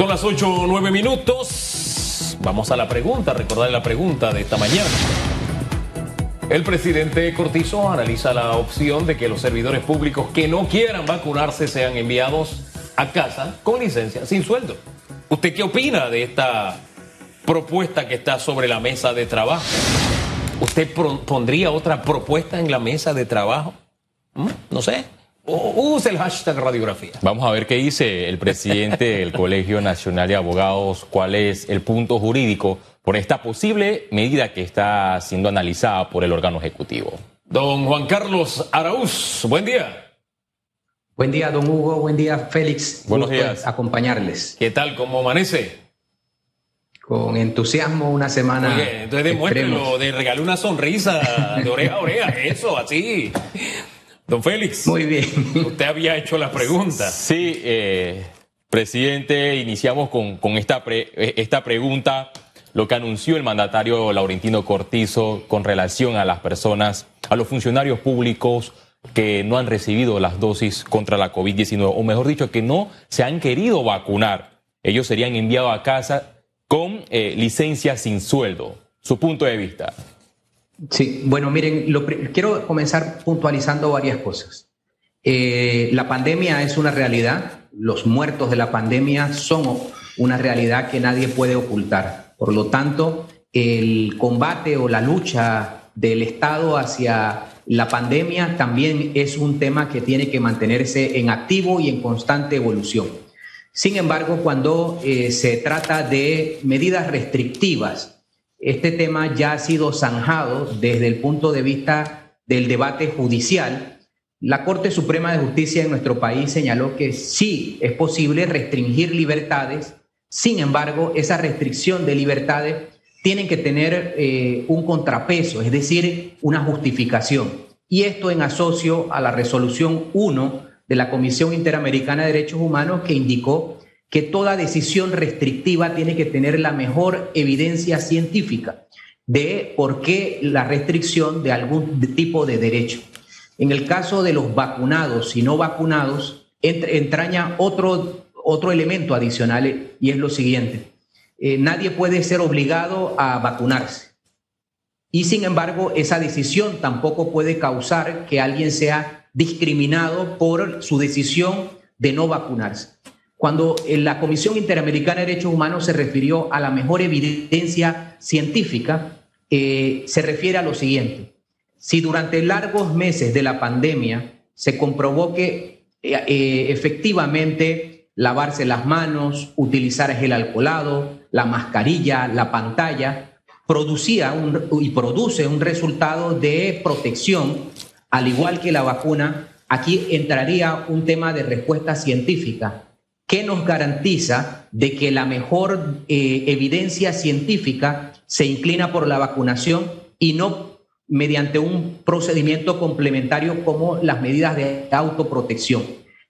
Son las 8 o 9 minutos. Vamos a la pregunta, recordar la pregunta de esta mañana. El presidente Cortizo analiza la opción de que los servidores públicos que no quieran vacunarse sean enviados a casa con licencia, sin sueldo. ¿Usted qué opina de esta propuesta que está sobre la mesa de trabajo? ¿Usted pondría otra propuesta en la mesa de trabajo? ¿Mm? No sé. Use el hashtag radiografía. Vamos a ver qué dice el presidente del Colegio Nacional de Abogados, cuál es el punto jurídico por esta posible medida que está siendo analizada por el órgano ejecutivo. Don Juan Carlos Araúz, buen día. Buen día, don Hugo. Buen día, Félix. Buenos días. Acompañarles. ¿Qué tal? ¿Cómo amanece? Con entusiasmo, una semana. Oye, entonces demuéstrelo, de regale una sonrisa de oreja a oreja, eso, así. Don Félix. Muy bien. Usted había hecho la pregunta. Sí, eh, presidente, iniciamos con, esta, esta pregunta. Lo que anunció el mandatario Laurentino Cortizo con relación a las personas, a los funcionarios públicos que no han recibido las dosis contra la COVID-19, o mejor dicho, que no se han querido vacunar. Ellos serían enviados a casa con eh, licencia sin sueldo. Su punto de vista. Sí, bueno, miren, quiero comenzar puntualizando varias cosas. Eh, la pandemia es una realidad, los muertos de la pandemia son una realidad que nadie puede ocultar. Por lo tanto, el combate o la lucha del Estado hacia la pandemia también es un tema que tiene que mantenerse en activo y en constante evolución. Sin embargo, cuando eh, se trata de medidas restrictivas, este tema ya ha sido zanjado desde el punto de vista del debate judicial. La Corte Suprema de Justicia en nuestro país señaló que sí es posible restringir libertades, sin embargo, esa restricción de libertades tiene que tener eh, un contrapeso, es decir, una justificación. Y esto en asocio a la resolución 1 de la Comisión Interamericana de Derechos Humanos que indicó que toda decisión restrictiva tiene que tener la mejor evidencia científica de por qué la restricción de algún tipo de derecho. En el caso de los vacunados y no vacunados, entraña otro, otro elemento adicional y es lo siguiente. Eh, nadie puede ser obligado a vacunarse. Y sin embargo, esa decisión tampoco puede causar que alguien sea discriminado por su decisión de no vacunarse. Cuando la Comisión Interamericana de Derechos Humanos se refirió a la mejor evidencia científica, eh, se refiere a lo siguiente. Si durante largos meses de la pandemia se comprobó que eh, eh, efectivamente lavarse las manos, utilizar gel alcoholado, la mascarilla, la pantalla, producía y produce un resultado de protección, al igual que la vacuna, aquí entraría un tema de respuesta científica ¿Qué nos garantiza de que la mejor eh, evidencia científica se inclina por la vacunación y no mediante un procedimiento complementario como las medidas de autoprotección?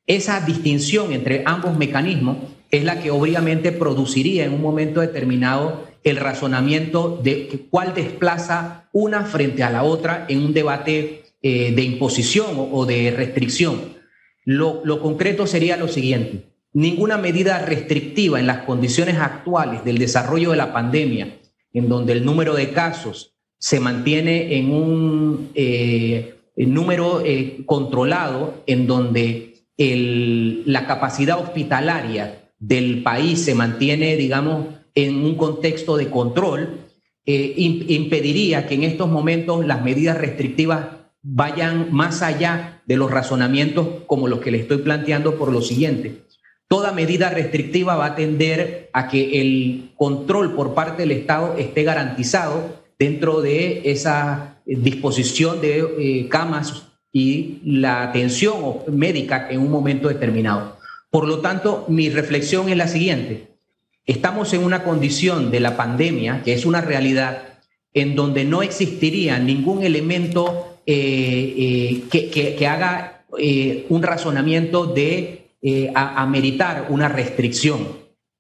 Esa distinción entre ambos mecanismos es la que obviamente produciría en un momento determinado el razonamiento de cuál desplaza una frente a la otra en un debate eh, de imposición o, de restricción. lo concreto sería lo siguiente ninguna medida restrictiva en las condiciones actuales del desarrollo de la pandemia, en donde el número de casos se mantiene en un eh, número eh, controlado, en donde la capacidad hospitalaria del país se mantiene, digamos, en un contexto de control, eh, impediría que en estos momentos las medidas restrictivas vayan más allá de los razonamientos como los que le estoy planteando por lo siguiente Toda medida restrictiva va a tender a que el control por parte del Estado esté garantizado dentro de esa disposición de eh, camas y la atención médica en un momento determinado. Por lo tanto, mi reflexión es la siguiente. Estamos en una condición de la pandemia, que es una realidad, en donde no existiría ningún elemento eh, eh, que, haga un razonamiento de eh, a, meritar una restricción.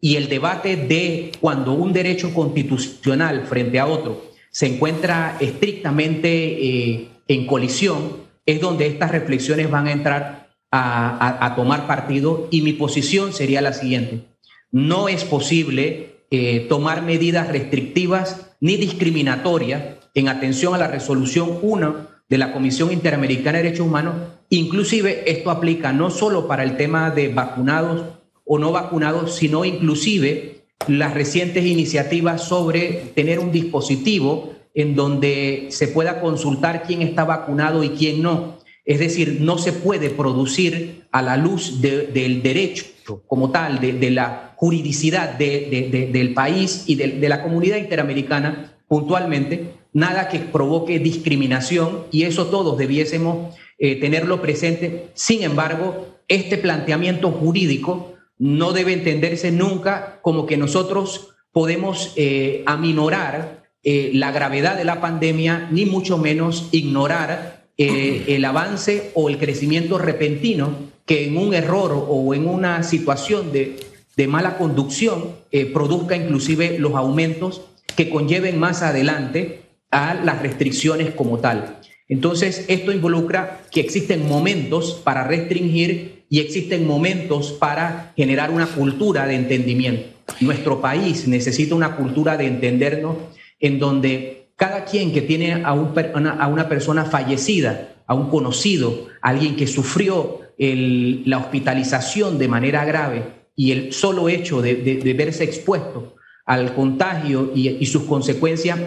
Y el debate de cuando un derecho constitucional frente a otro se encuentra estrictamente eh, en colisión, es donde estas reflexiones van a entrar a, tomar partido y mi posición sería la siguiente. no es posible eh, tomar medidas restrictivas ni discriminatorias en atención a la resolución 1 de la Comisión Interamericana de Derechos Humanos. Inclusive esto aplica no solo para el tema de vacunados o no vacunados, sino inclusive las recientes iniciativas sobre tener un dispositivo en donde se pueda consultar quién está vacunado y quién no. Es decir, no se puede producir a la luz del derecho como tal, de, la juridicidad del país y de, la comunidad interamericana puntualmente, nada que provoque discriminación y eso todos debiésemos eh, tenerlo presente. Sin embargo, este planteamiento jurídico no debe entenderse nunca como que nosotros podemos eh, aminorar eh, la gravedad de la pandemia, ni mucho menos ignorar el avance o el crecimiento repentino que en un error o en una situación de, de mala conducción produzca inclusive los aumentos que conlleven más adelante a las restricciones como tal. Entonces, esto involucra que existen momentos para restringir y existen momentos para generar una cultura de entendimiento. Nuestro país necesita una cultura de entendernos en donde cada quien que tiene a, una persona fallecida, a un conocido, alguien que sufrió la hospitalización de manera grave y el solo hecho de, verse expuesto al contagio y sus consecuencias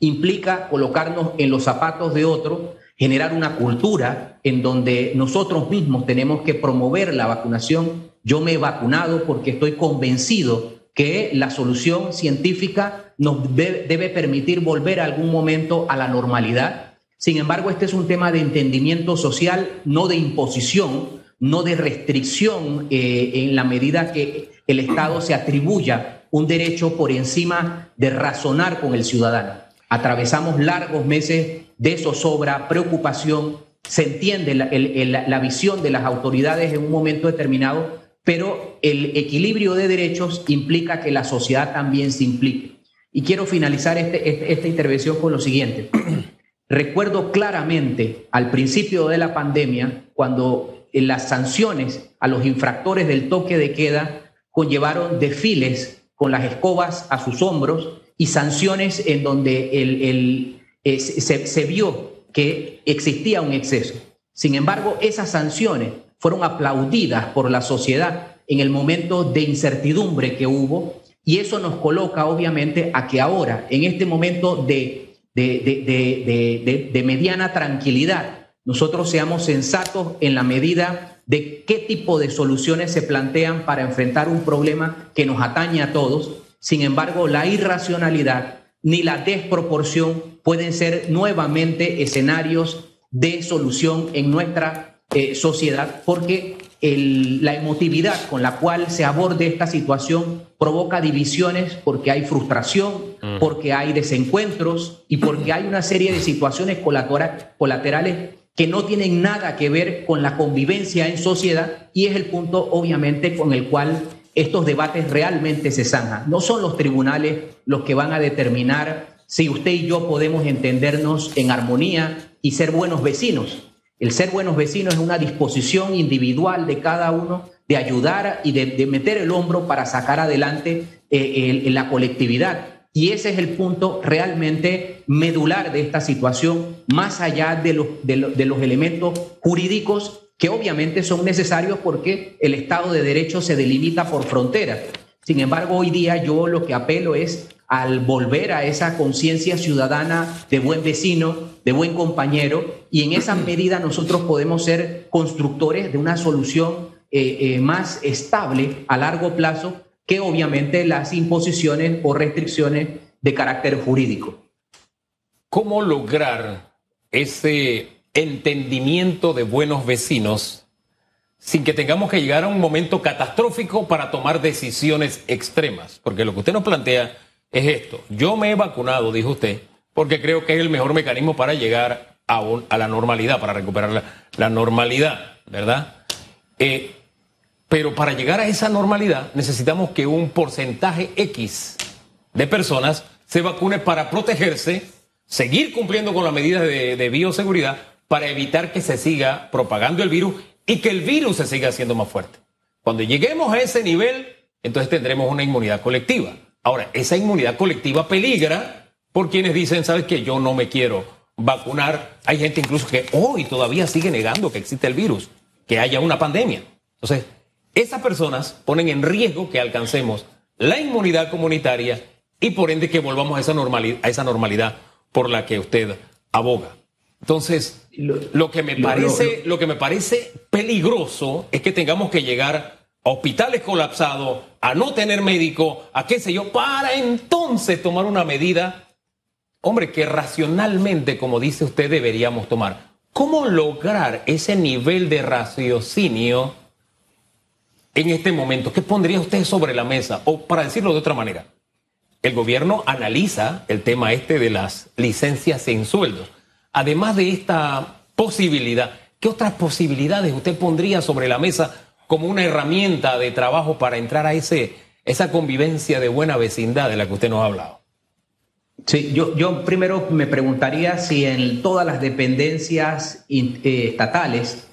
implica colocarnos en los zapatos de otro, generar una cultura en donde nosotros mismos tenemos que promover la vacunación. Yo me he vacunado porque estoy convencido que la solución científica nos debe permitir volver algún momento a la normalidad. Sin embargo, este es un tema de entendimiento social, no de imposición, no de restricción eh, en la medida que el Estado se atribuya un derecho por encima de razonar con el ciudadano. Atravesamos largos meses de zozobra, preocupación, se entiende la, visión de las autoridades en un momento determinado, pero el equilibrio de derechos implica que la sociedad también se implique. Y quiero finalizar este, este, esta intervención con lo siguiente. Recuerdo claramente al principio de la pandemia, cuando las sanciones a los infractores del toque de queda conllevaron desfiles con las escobas a sus hombros y sanciones en donde el, eh, se, vio que existía un exceso. Sin embargo, esas sanciones fueron aplaudidas por la sociedad en el momento de incertidumbre que hubo y eso nos coloca obviamente a que ahora, en este momento de, de, de mediana tranquilidad, nosotros seamos sensatos en la medida de qué tipo de soluciones se plantean para enfrentar un problema que nos atañe a todos. Sin embargo, la irracionalidad ni la desproporción pueden ser nuevamente escenarios de solución en nuestra eh, sociedad, porque la emotividad con la cual se aborde esta situación provoca divisiones porque hay frustración, mm. porque hay desencuentros y porque hay una serie de situaciones colaterales que no tienen nada que ver con la convivencia en sociedad y es el punto obviamente con el cual estos debates realmente se zanjan. No son los tribunales los que van a determinar si usted y yo podemos entendernos en armonía y ser buenos vecinos. El ser buenos vecinos es una disposición individual de cada uno de ayudar y de, meter el hombro para sacar adelante eh, la colectividad. Y ese es el punto realmente medular de esta situación, más allá de los, de los elementos jurídicos que obviamente son necesarios porque el Estado de Derecho se delimita por frontera. Sin embargo, hoy día yo lo que apelo es al volver a esa conciencia ciudadana de buen vecino, de buen compañero, y en esa medida nosotros podemos ser constructores de una solución eh, eh, más estable a largo plazo que obviamente las imposiciones o restricciones de carácter jurídico. ¿Cómo lograr ese entendimiento de buenos vecinos sin que tengamos que llegar a un momento catastrófico para tomar decisiones extremas. Porque lo que usted nos plantea es esto. Yo me he vacunado, dijo usted, porque creo que es el mejor mecanismo para llegar a, a la normalidad, para recuperar la, normalidad, ¿verdad? Eh, pero para llegar a esa normalidad necesitamos que un porcentaje X de personas se vacune para protegerse, seguir cumpliendo con las medidas de bioseguridad, para evitar que se siga propagando el virus y que el virus se siga haciendo más fuerte. Cuando lleguemos a ese nivel, entonces tendremos una inmunidad colectiva. Ahora, esa inmunidad colectiva peligra por quienes dicen, ¿sabes qué? Yo no me quiero vacunar. Hay gente incluso que hoy todavía sigue negando que existe el virus, que haya una pandemia. Entonces, esas personas ponen en riesgo que alcancemos la inmunidad comunitaria y por ende que volvamos a esa normalidad, a esa normalidad por la que usted aboga. Entonces, lo, que me parece, lo, que me parece peligroso es que tengamos que llegar a hospitales colapsados, a no tener médico, a qué sé yo, para entonces tomar una medida, hombre, que racionalmente, como dice usted, deberíamos tomar. ¿Cómo lograr ese nivel de raciocinio en este momento? ¿Qué pondría usted sobre la mesa? O para decirlo de otra manera, el gobierno analiza el tema este de las licencias en sueldos. Además de esta posibilidad, ¿qué otras posibilidades usted pondría sobre la mesa como una herramienta de trabajo para entrar a ese, esa convivencia de buena vecindad de la que usted nos ha hablado? Sí, yo, yo primero me preguntaría si en todas las dependencias eh, estatales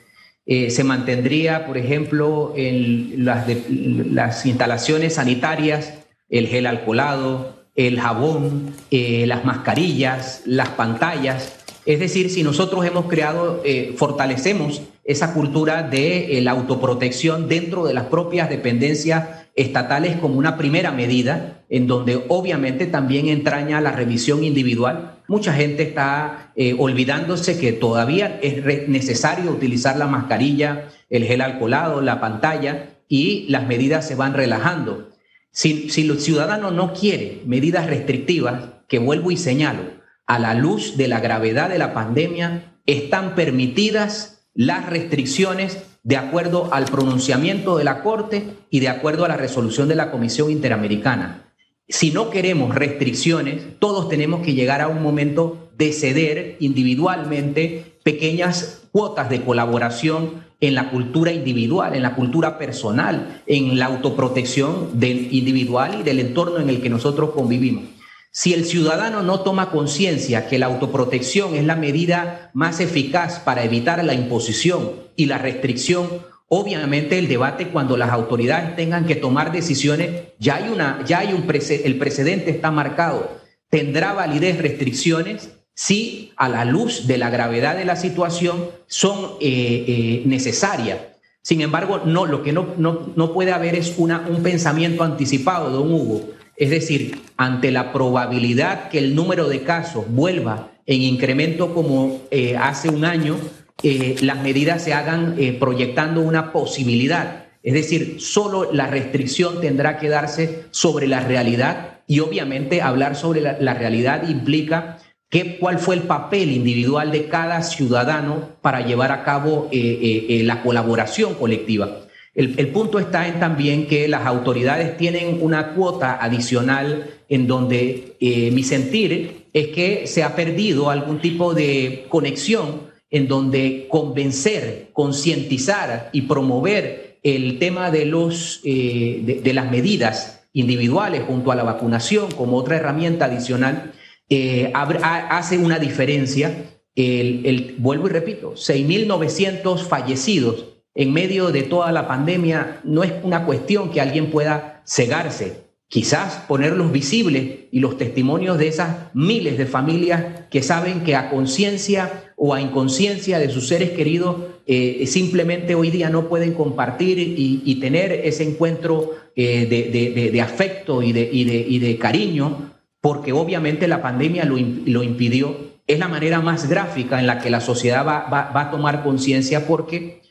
eh, se mantendría, por ejemplo, en las, las instalaciones sanitarias el gel alcoholado, el jabón, eh, las mascarillas, las pantallas. Es decir, si nosotros hemos creado, eh, fortalecemos esa cultura de eh, la autoprotección dentro de las propias dependencias estatales como una primera medida, en donde obviamente también entraña la revisión individual. Mucha gente está olvidándose que todavía es necesario utilizar la mascarilla, el gel alcoholado, la pantalla y las medidas se van relajando. Si, si el ciudadano no quiere medidas restrictivas, que vuelvo y señalo, a la luz de la gravedad de la pandemia, están permitidas las restricciones de acuerdo al pronunciamiento de la Corte y de acuerdo a la resolución de la Comisión Interamericana. Si no queremos restricciones, todos tenemos que llegar a un momento de ceder individualmente pequeñas cuotas de colaboración en la cultura individual, en la cultura personal, en la autoprotección del individual y del entorno en el que nosotros convivimos. Si el ciudadano no toma conciencia que la autoprotección es la medida más eficaz para evitar la imposición y la restricción, obviamente el debate cuando las autoridades tengan que tomar decisiones, ya hay una ya hay un el precedente está marcado. ¿Tendrá validez restricciones? si a la luz de la gravedad de la situación son eh, eh, necesarias. Sin embargo, no, lo que no, no, puede haber es una, un pensamiento anticipado, don Hugo. Es decir, ante la probabilidad que el número de casos vuelva en incremento como eh, hace un año, las medidas se hagan proyectando una posibilidad. Es decir, solo la restricción tendrá que darse sobre la realidad y obviamente hablar sobre la realidad implica ¿Qué, ¿Cuál fue el papel individual de cada ciudadano para llevar a cabo eh, eh, eh, la colaboración colectiva? El, punto está en también que las autoridades tienen una cuota adicional en donde mi sentir es que se ha perdido algún tipo de conexión en donde convencer, concientizar y promover el tema de, los, de, de las medidas individuales junto a la vacunación como otra herramienta adicional eh, hace una diferencia. El, vuelvo y repito, 6.900 fallecidos en medio de toda la pandemia no es una cuestión que alguien pueda cegarse. Quizás ponerlos visibles y los testimonios de esas miles de familias que saben que a conciencia o a inconsciencia de sus seres queridos eh, simplemente hoy día no pueden compartir y, tener ese encuentro eh, de, afecto y de, y de cariño porque obviamente la pandemia lo, impidió, es la manera más gráfica en la que la sociedad va, a tomar conciencia porque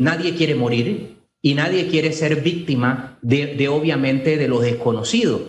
nadie quiere morir y nadie quiere ser víctima de, obviamente de lo desconocido.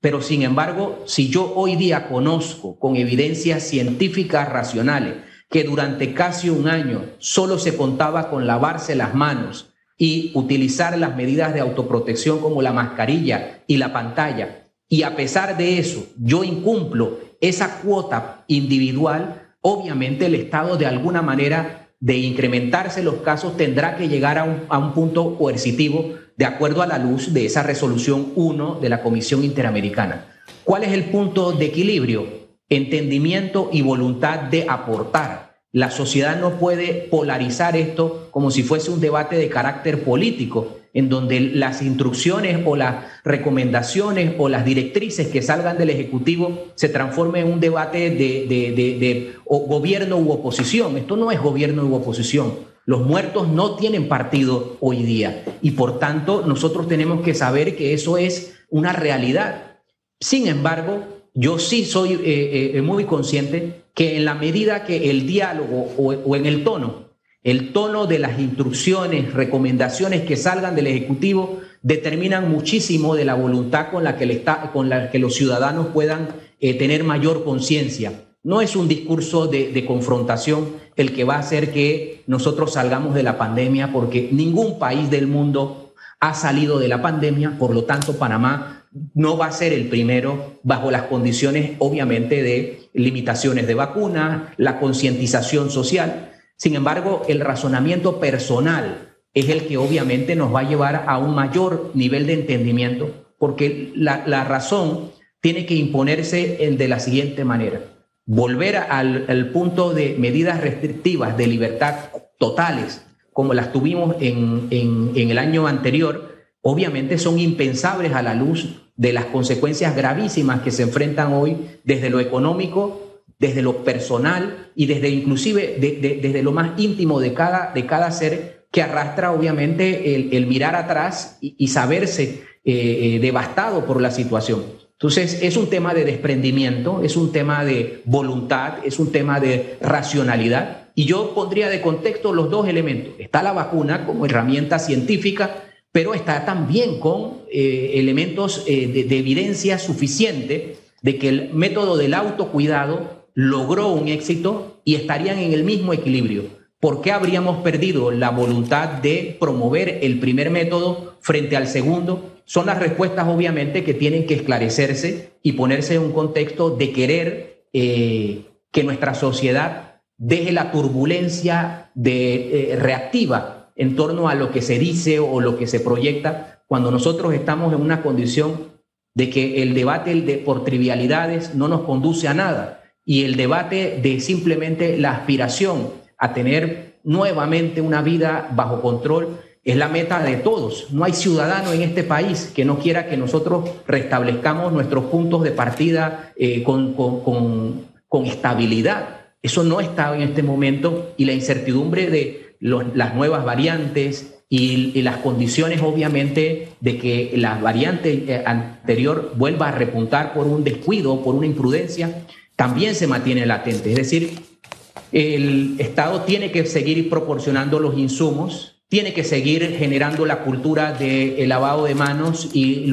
Pero sin embargo, si yo hoy día conozco con evidencias científicas racionales que durante casi un año solo se contaba con lavarse las manos y utilizar las medidas de autoprotección como la mascarilla y la pantalla, y a pesar de eso yo incumplo esa cuota individual, obviamente el Estado de alguna manera de incrementarse los casos tendrá que llegar a un, a un punto coercitivo de acuerdo a la luz de esa resolución 1 de la Comisión Interamericana. ¿Cuál es el punto de equilibrio? Entendimiento y voluntad de aportar. La sociedad no puede polarizar esto como si fuese un debate de carácter político, en donde las instrucciones o las recomendaciones o las directrices que salgan del Ejecutivo se transformen en un debate de, gobierno u oposición. Esto no es gobierno u oposición. Los muertos no tienen partido hoy día y por tanto nosotros tenemos que saber que eso es una realidad. Sin embargo, yo sí soy eh, eh, muy consciente que en la medida que el diálogo o, en el tono, el tono de las instrucciones, recomendaciones que salgan del Ejecutivo determinan muchísimo de la voluntad con la que, los ciudadanos puedan eh, tener mayor conciencia. No es un discurso de, confrontación el que va a hacer que nosotros salgamos de la pandemia, porque ningún país del mundo ha salido de la pandemia, por lo tanto Panamá no va a ser el primero bajo las condiciones, obviamente, de limitaciones de vacuna, la concientización social. Sin embargo, el razonamiento personal es el que obviamente nos va a llevar a un mayor nivel de entendimiento, porque la, razón tiene que imponerse de la siguiente manera. Volver al, punto de medidas restrictivas de libertad totales, como las tuvimos en, el año anterior, obviamente son impensables a la luz de las consecuencias gravísimas que se enfrentan hoy desde lo económico, desde lo personal y desde inclusive desde lo más íntimo de cada, de cada ser que arrastra obviamente el, mirar atrás y, saberse eh, eh, devastado por la situación. Entonces, es un tema de desprendimiento, es un tema de voluntad, es un tema de racionalidad. Y yo pondría de contexto los dos elementos. Está la vacuna como herramienta científica, pero está también con eh, elementos eh, de, evidencia suficiente de que el método del autocuidado logró un éxito y estarían en el mismo equilibrio. ¿Por qué habríamos perdido la voluntad de promover el primer método frente al segundo? son las respuestas obviamente que tienen que esclarecerse y ponerse en un contexto de querer eh, que nuestra sociedad deje la turbulencia de, eh, reactiva en torno a lo que se dice o lo que se proyecta cuando nosotros estamos en una condición de que el debate de, por trivialidades no nos conduce a nada y el debate de simplemente la aspiración a tener nuevamente una vida bajo control es la meta de todos. No hay ciudadano en este país que no quiera que nosotros restablezcamos nuestros puntos de partida eh, con, con, estabilidad. Eso no está en este momento y la incertidumbre de las nuevas variantes y, las condiciones obviamente de que la variante eh, anterior vuelva a repuntar por un descuido, por una imprudencia, también se mantiene latente. Es decir, el Estado tiene que seguir proporcionando los insumos tiene que seguir generando la cultura del lavado de manos y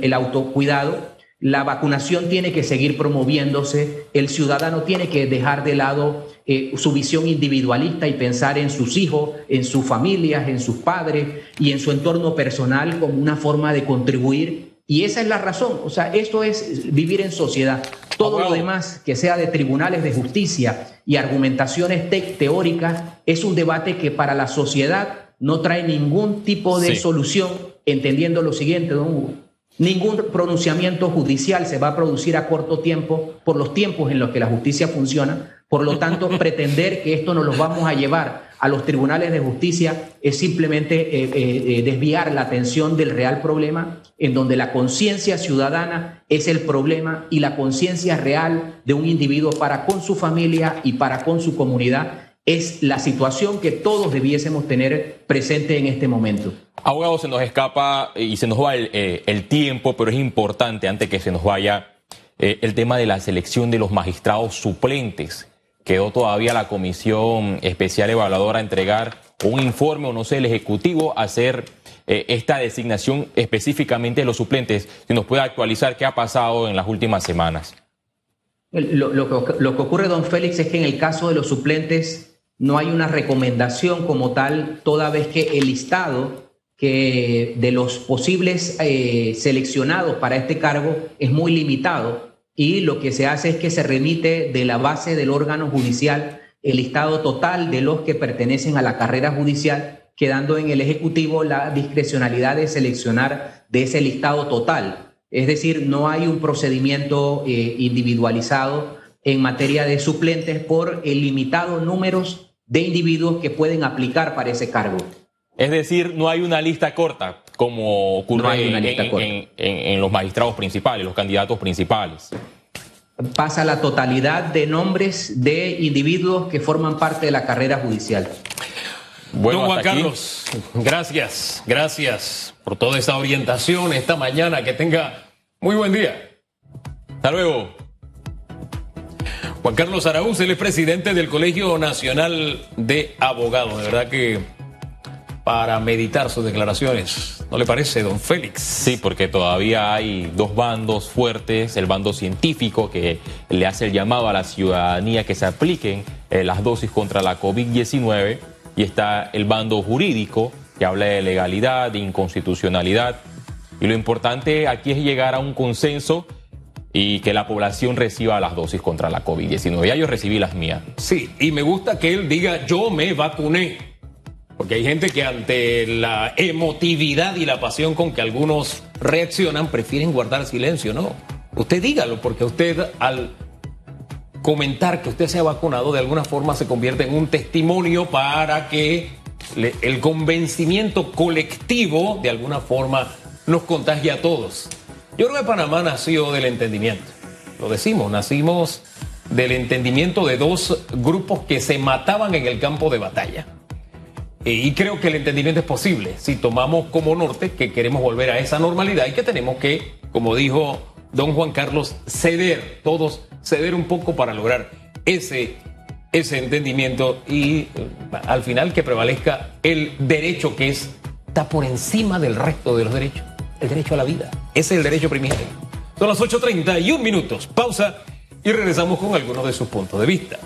el autocuidado. La vacunación tiene que seguir promoviéndose. El ciudadano tiene que dejar de lado eh, su visión individualista y pensar en sus hijos, en sus familias, en sus padres y en su entorno personal como una forma de contribuir. Y esa es la razón. O sea, esto es vivir en sociedad. Todo lo demás que sea de tribunales de justicia y argumentaciones teóricas es un debate que para la sociedad no trae ningún tipo de solución, entendiendo lo siguiente, don Hugo. Ningún pronunciamiento judicial se va a producir a corto tiempo por los tiempos en los que la justicia funciona. Por lo tanto, pretender que esto nos lo vamos a llevar a los tribunales de justicia es simplemente eh, eh, eh, desviar la atención del real problema, en donde la conciencia ciudadana es el problema y la conciencia real de un individuo para con su familia y para con su comunidad es la situación que todos debiésemos tener presente en este momento. Abogado, se nos escapa y se nos va el, tiempo, pero es importante, antes que se nos vaya, el tema de la selección de los magistrados suplentes quedó todavía la comisión especial evaluadora a entregar un informe o no sé, el Ejecutivo a hacer eh, esta designación específicamente de los suplentes. Si nos puede actualizar qué ha pasado en las últimas semanas. Lo, que, lo que ocurre, don Félix, es que en el caso de los suplentes no hay una recomendación como tal, toda vez que el listado que de los posibles eh, seleccionados para este cargo es muy limitado y lo que se hace es que se remite de la base del órgano judicial el listado total de los que pertenecen a la carrera judicial, quedando en el Ejecutivo la discrecionalidad de seleccionar de ese listado total. Es decir, no hay un procedimiento eh, individualizado en materia de suplentes por el limitado número de individuos que pueden aplicar para ese cargo. Es decir, no hay una lista corta como ocurre en, los magistrados principales, los candidatos principales. Pasa la totalidad de nombres de individuos que forman parte de la carrera judicial. Bueno, Juan Carlos, gracias, gracias por toda esa orientación esta mañana. Que tenga muy buen día. Hasta luego. Juan Carlos Araúz, él es presidente del Colegio Nacional de Abogados. De verdad que para meditar sus declaraciones, ¿no le parece, don Félix? Sí, porque todavía hay dos bandos fuertes, el bando científico que le hace el llamado a la ciudadanía que se apliquen eh, las dosis contra la COVID-19 y está el bando jurídico que habla de legalidad, de inconstitucionalidad. Y lo importante aquí es llegar a un consenso y que la población reciba las dosis contra la COVID-19. Ya yo recibí las mías. Sí, y me gusta que él diga yo me vacuné. Porque hay gente que ante la emotividad y la pasión con que algunos reaccionan prefieren guardar silencio, ¿no? Usted dígalo, porque usted al comentar que usted se ha vacunado de alguna forma se convierte en un testimonio para que el convencimiento colectivo de alguna forma nos contagie a todos. Yo creo que Panamá nació del entendimiento. Lo decimos, nacimos del entendimiento de dos grupos que se mataban en el campo de batalla. Y creo que el entendimiento es posible si tomamos como norte que queremos volver a esa normalidad y que tenemos que, como dijo don Juan Carlos, ceder, todos ceder un poco para lograr ese, ese entendimiento y eh, al final que prevalezca el derecho que es, está por encima del resto de los derechos el derecho a la vida. Ese es el derecho primigenio. Son las 8.31 minutos. Pausa y regresamos con algunos de sus puntos de vista.